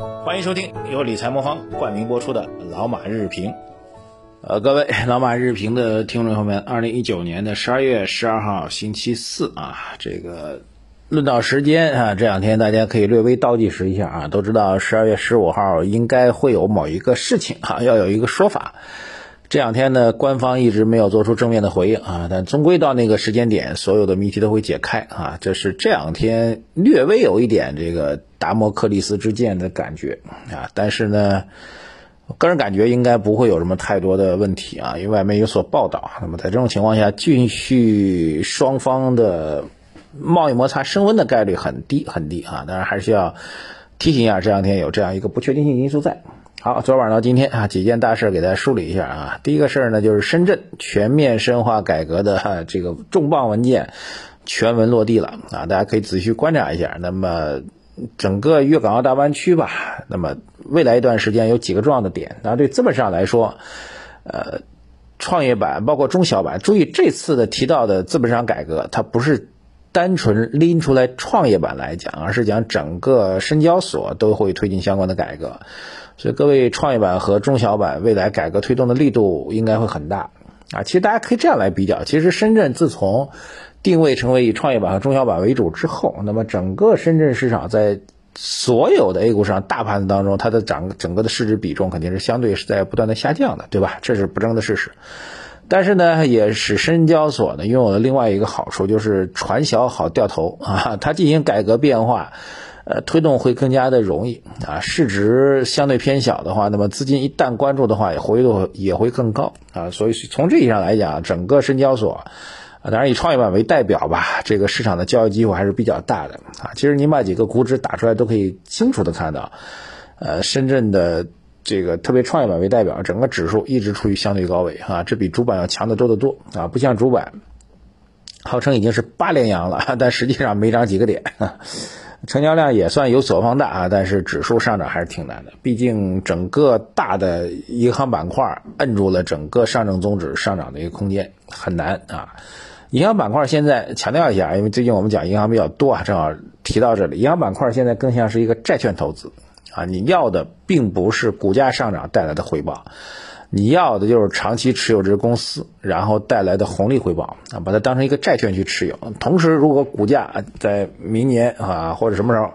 欢迎收听由理财魔方冠名播出的《老马日评》。呃，各位 老马日评的听众朋友们，二零一九年的十二月十二号星期四啊，这个论到时间啊，这两天大家可以略微倒计时一下啊，都知道十二月十五号应该会有某一个事情啊，要有一个说法。这两天呢，官方一直没有做出正面的回应啊，但终归到那个时间点，所有的谜题都会解开啊。这是这两天略微有一点这个达摩克利斯之剑的感觉啊，但是呢，个人感觉应该不会有什么太多的问题啊，因为外面有所报道。那么在这种情况下，继续双方的贸易摩擦升温的概率很低很低啊。当然还是要提醒一下，这两天有这样一个不确定性因素在。好，昨晚到今天啊，几件大事给大家梳理一下啊。第一个事儿呢，就是深圳全面深化改革的这个重磅文件全文落地了啊，大家可以仔细观察一下。那么整个粤港澳大湾区吧，那么未来一段时间有几个重要的点。那对资本市场来说，呃，创业板包括中小板，注意这次的提到的资本市场改革，它不是单纯拎出来创业板来讲，而是讲整个深交所都会推进相关的改革。所以各位创业板和中小板未来改革推动的力度应该会很大啊！其实大家可以这样来比较，其实深圳自从定位成为以创业板和中小板为主之后，那么整个深圳市场在所有的 A 股上大盘子当中，它的涨整个的市值比重肯定是相对是在不断的下降的，对吧？这是不争的事实。但是呢，也使深交所呢拥有了另外一个好处，就是船小好掉头啊！它进行改革变化。呃，推动会更加的容易啊，市值相对偏小的话，那么资金一旦关注的话，也活跃度也会更高啊。所以从这意义上来讲，整个深交所啊，当然以创业板为代表吧，这个市场的交易机会还是比较大的啊。其实您把几个股指打出来，都可以清楚的看到，呃，深圳的这个特别创业板为代表，整个指数一直处于相对高位啊，这比主板要强得多得多啊，不像主板，号称已经是八连阳了，但实际上没涨几个点。成交量也算有所放大啊，但是指数上涨还是挺难的。毕竟整个大的银行板块摁住了整个上证综指上涨的一个空间，很难啊。银行板块现在强调一下，因为最近我们讲银行比较多啊，正好提到这里。银行板块现在更像是一个债券投资啊，你要的并不是股价上涨带来的回报。你要的就是长期持有这个公司，然后带来的红利回报啊，把它当成一个债券去持有。同时，如果股价在明年啊或者什么时候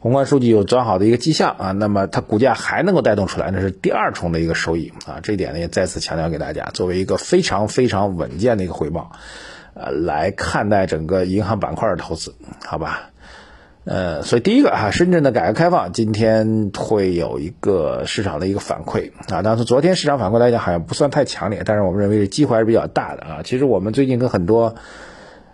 宏观数据有转好的一个迹象啊，那么它股价还能够带动出来，那是第二重的一个收益啊。这一点呢也再次强调给大家，作为一个非常非常稳健的一个回报，呃，来看待整个银行板块的投资，好吧？呃，所以第一个啊，深圳的改革开放今天会有一个市场的一个反馈啊。当然，从昨天市场反馈来讲，好像不算太强烈，但是我们认为机会还是比较大的啊。其实我们最近跟很多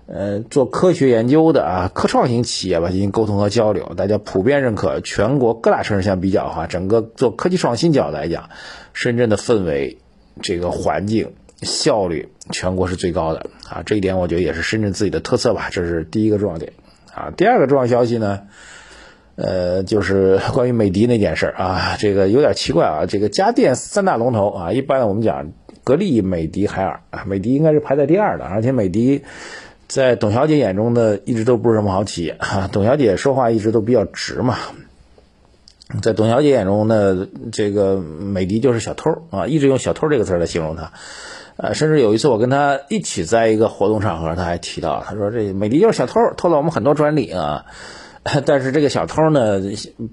呃做科学研究的啊科创型企业吧进行沟通和交流，大家普遍认可，全国各大城市相比较的话，整个做科技创新角度来讲，深圳的氛围、这个环境、效率，全国是最高的啊。这一点我觉得也是深圳自己的特色吧，这是第一个重要点。啊，第二个重要消息呢，呃，就是 关于美的那件事啊，这个有点奇怪啊，这个家电三大龙头啊，一般我们讲格力、美的、海尔啊，美的应该是排在第二的，而且美的在董小姐眼中呢，一直都不是什么好企业啊，董小姐说话一直都比较直嘛，在董小姐眼中呢，这个美的就是小偷啊，一直用小偷这个词来形容它。呃，甚至有一次我跟他一起在一个活动场合，他还提到，他说这美的就是小偷，偷了我们很多专利啊。但是这个小偷呢，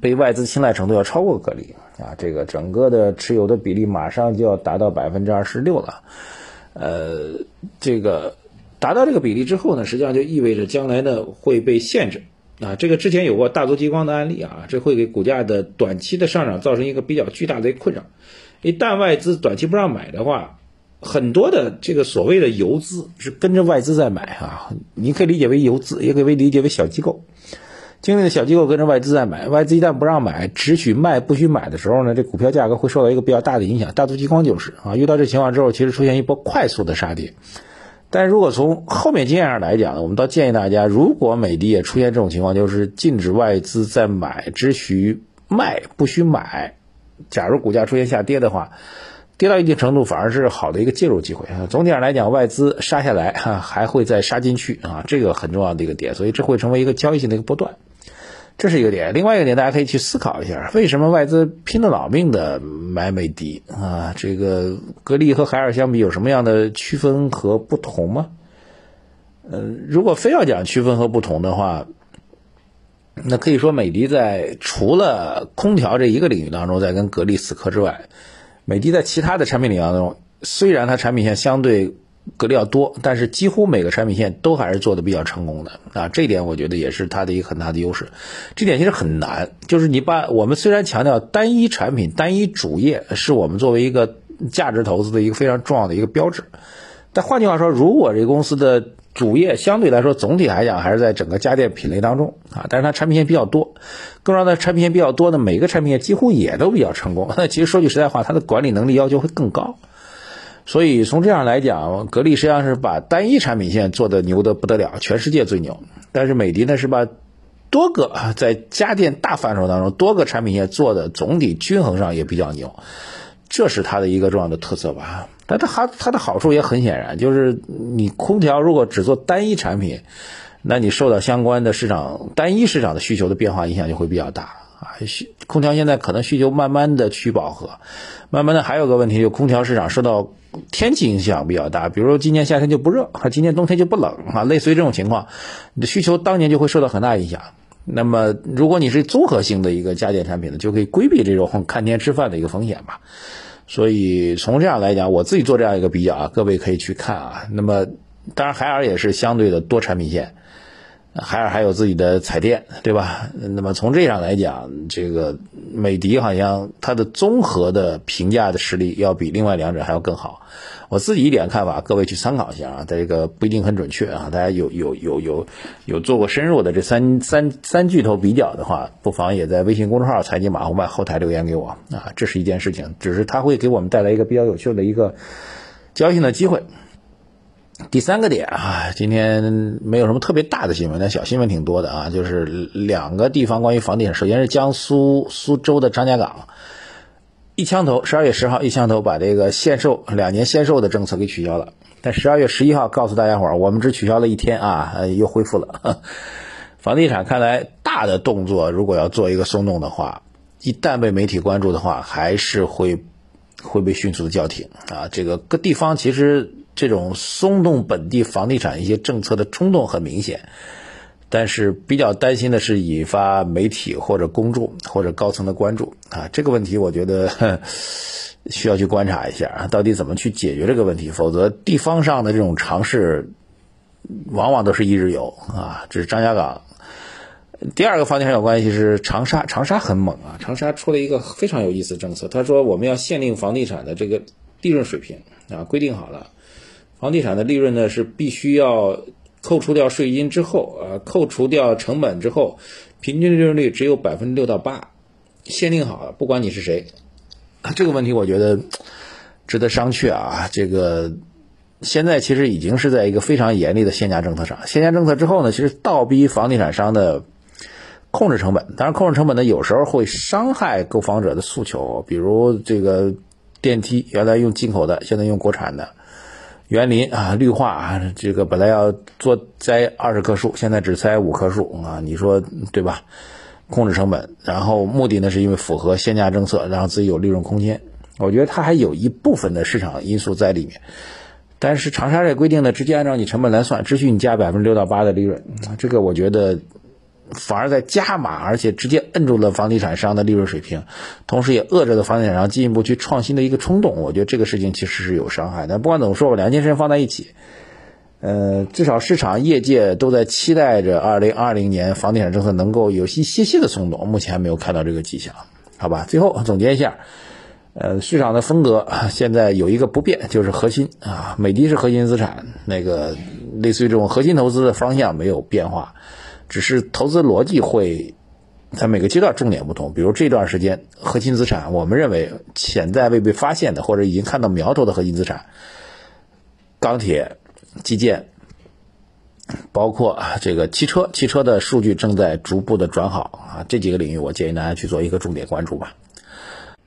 被外资青睐程度要超过格力啊，这个整个的持有的比例马上就要达到百分之二十六了。呃，这个达到这个比例之后呢，实际上就意味着将来呢会被限制啊。这个之前有过大族激光的案例啊，这会给股价的短期的上涨造成一个比较巨大的困扰。一旦外资短期不让买的话，很多的这个所谓的游资是跟着外资在买啊，你可以理解为游资，也可以理解为小机构，经历的小机构跟着外资在买，外资一旦不让买，只许卖不许买的时候呢，这股票价格会受到一个比较大的影响。大族激光就是啊，遇到这情况之后，其实出现一波快速的杀跌。但如果从后面经验上来讲呢，我们倒建议大家，如果美的也出现这种情况，就是禁止外资在买，只许卖不许买，假如股价出现下跌的话。跌到一定程度，反而是好的一个介入机会啊。总体上来讲，外资杀下来哈，还会再杀进去啊，这个很重要的一个点，所以这会成为一个交易性的一个波段。这是一个点。另外一个点，大家可以去思考一下，为什么外资拼了老命的买美的啊？这个格力和海尔相比，有什么样的区分和不同吗？呃，如果非要讲区分和不同的话，那可以说美的在除了空调这一个领域当中在跟格力死磕之外，美的在其他的产品领域当中，虽然它产品线相对格力要多，但是几乎每个产品线都还是做的比较成功的啊，这一点我觉得也是它的一个很大的优势。这点其实很难，就是你把我们虽然强调单一产品、单一主业是我们作为一个价值投资的一个非常重要的一个标志，但换句话说，如果这个公司的主业相对来说，总体来讲还是在整个家电品类当中啊，但是它产品线比较多，更重要的产品线比较多的每个产品线几乎也都比较成功。那其实说句实在话，它的管理能力要求会更高。所以从这样来讲，格力实际上是把单一产品线做的牛的不得了，全世界最牛。但是美的呢是把多个在家电大范畴当中多个产品线做的总体均衡上也比较牛，这是它的一个重要的特色吧。但它好，它的好处也很显然，就是你空调如果只做单一产品，那你受到相关的市场单一市场的需求的变化影响就会比较大啊。需空调现在可能需求慢慢的趋饱和，慢慢的还有个问题，就空调市场受到天气影响比较大，比如说今年夏天就不热，啊，今年冬天就不冷啊，类似于这种情况，你的需求当年就会受到很大影响。那么如果你是综合性的一个家电产品呢，就可以规避这种看天吃饭的一个风险吧。所以从这样来讲，我自己做这样一个比较啊，各位可以去看啊。那么当然，海尔也是相对的多产品线，海尔还有自己的彩电，对吧？那么从这上来讲，这个美的好像它的综合的评价的实力要比另外两者还要更好。我自己一点看法，各位去参考一下啊，在这个不一定很准确啊。大家有有有有有做过深入的这三三三巨头比较的话，不妨也在微信公众号“财经马红漫”后台留言给我啊。这是一件事情，只是它会给我们带来一个比较有趣的一个交易性的机会。第三个点啊，今天没有什么特别大的新闻，但小新闻挺多的啊，就是两个地方关于房地产，首先是江苏苏州的张家港。一枪头，十二月十号，一枪头把这个限售两年限售的政策给取消了。但十二月十一号告诉大家伙儿，我们只取消了一天啊，又恢复了。房地产看来大的动作，如果要做一个松动的话，一旦被媒体关注的话，还是会会被迅速的叫停啊。这个各地方其实这种松动本地房地产一些政策的冲动很明显。但是比较担心的是引发媒体或者公众或者高层的关注啊，这个问题我觉得需要去观察一下啊，到底怎么去解决这个问题？否则地方上的这种尝试往往都是一日游啊。这是张家港。第二个房地产有关系是长沙，长沙很猛啊，长沙出了一个非常有意思的政策，他说我们要限定房地产的这个利润水平啊，规定好了，房地产的利润呢是必须要。扣除掉税金之后，啊，扣除掉成本之后，平均利润率只有百分之六到八，限定好了，不管你是谁，这个问题我觉得值得商榷啊。这个现在其实已经是在一个非常严厉的限价政策上，限价政策之后呢，其实倒逼房地产商的控制成本，当然控制成本呢，有时候会伤害购房者的诉求，比如这个电梯原来用进口的，现在用国产的。园林啊，绿化啊，这个本来要做栽二十棵树，现在只栽五棵树啊，你说对吧？控制成本，然后目的呢是因为符合限价政策，让自己有利润空间。我觉得它还有一部分的市场因素在里面，但是长沙这规定呢，直接按照你成本来算，只许你加百分之六到八的利润，这个我觉得。反而在加码，而且直接摁住了房地产商的利润水平，同时也遏制了房地产商进一步去创新的一个冲动。我觉得这个事情其实是有伤害的。不管怎么说吧，两件事情放在一起，呃，至少市场业界都在期待着二零二零年房地产政策能够有一些些的松动，目前还没有看到这个迹象。好吧，最后总结一下，呃，市场的风格现在有一个不变，就是核心啊，美的是核心资产，那个类似于这种核心投资的方向没有变化。只是投资逻辑会在每个阶段重点不同，比如这段时间核心资产，我们认为潜在未被发现的或者已经看到苗头的核心资产，钢铁、基建，包括这个汽车，汽车的数据正在逐步的转好啊，这几个领域我建议大家去做一个重点关注吧。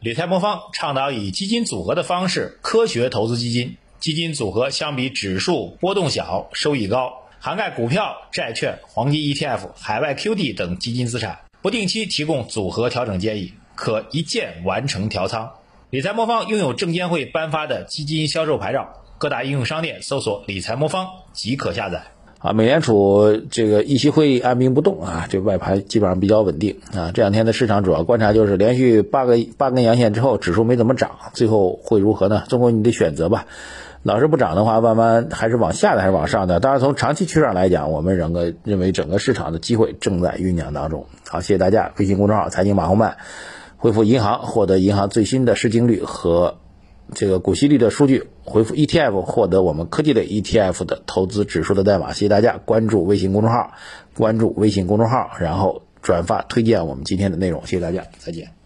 理财魔方倡导以基金组合的方式科学投资基金，基金组合相比指数波动小，收益高。涵盖股票、债券、黄金 ETF、海外 QD 等基金资产。不定期提供组合调整建议，可一键完成调仓。理财魔方拥有证监会颁发的基金销售牌照，各大应用商店搜索“理财魔方”即可下载。啊，美联储这个议息会议按兵不动啊，这外盘基本上比较稳定啊。这两天的市场主要观察就是连续八个八根阳线之后，指数没怎么涨，最后会如何呢？综合你的选择吧。老是不涨的话，慢慢还是往下的还是往上的？当然，从长期趋势上来讲，我们整个认为整个市场的机会正在酝酿当中。好，谢谢大家。微信公众号财经马红漫，回复银行获得银行最新的市净率和这个股息率的数据，回复 ETF 获得我们科技类 ETF 的投资指数的代码。谢谢大家关注微信公众号，关注微信公众号，然后转发推荐我们今天的内容。谢谢大家，再见。